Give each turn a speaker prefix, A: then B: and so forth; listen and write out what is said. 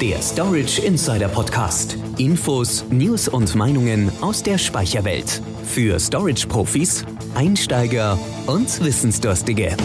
A: der Storage Insider Podcast. Infos, News und Meinungen aus der Speicherwelt. Für Storage-Profis, Einsteiger und Wissensdurstige.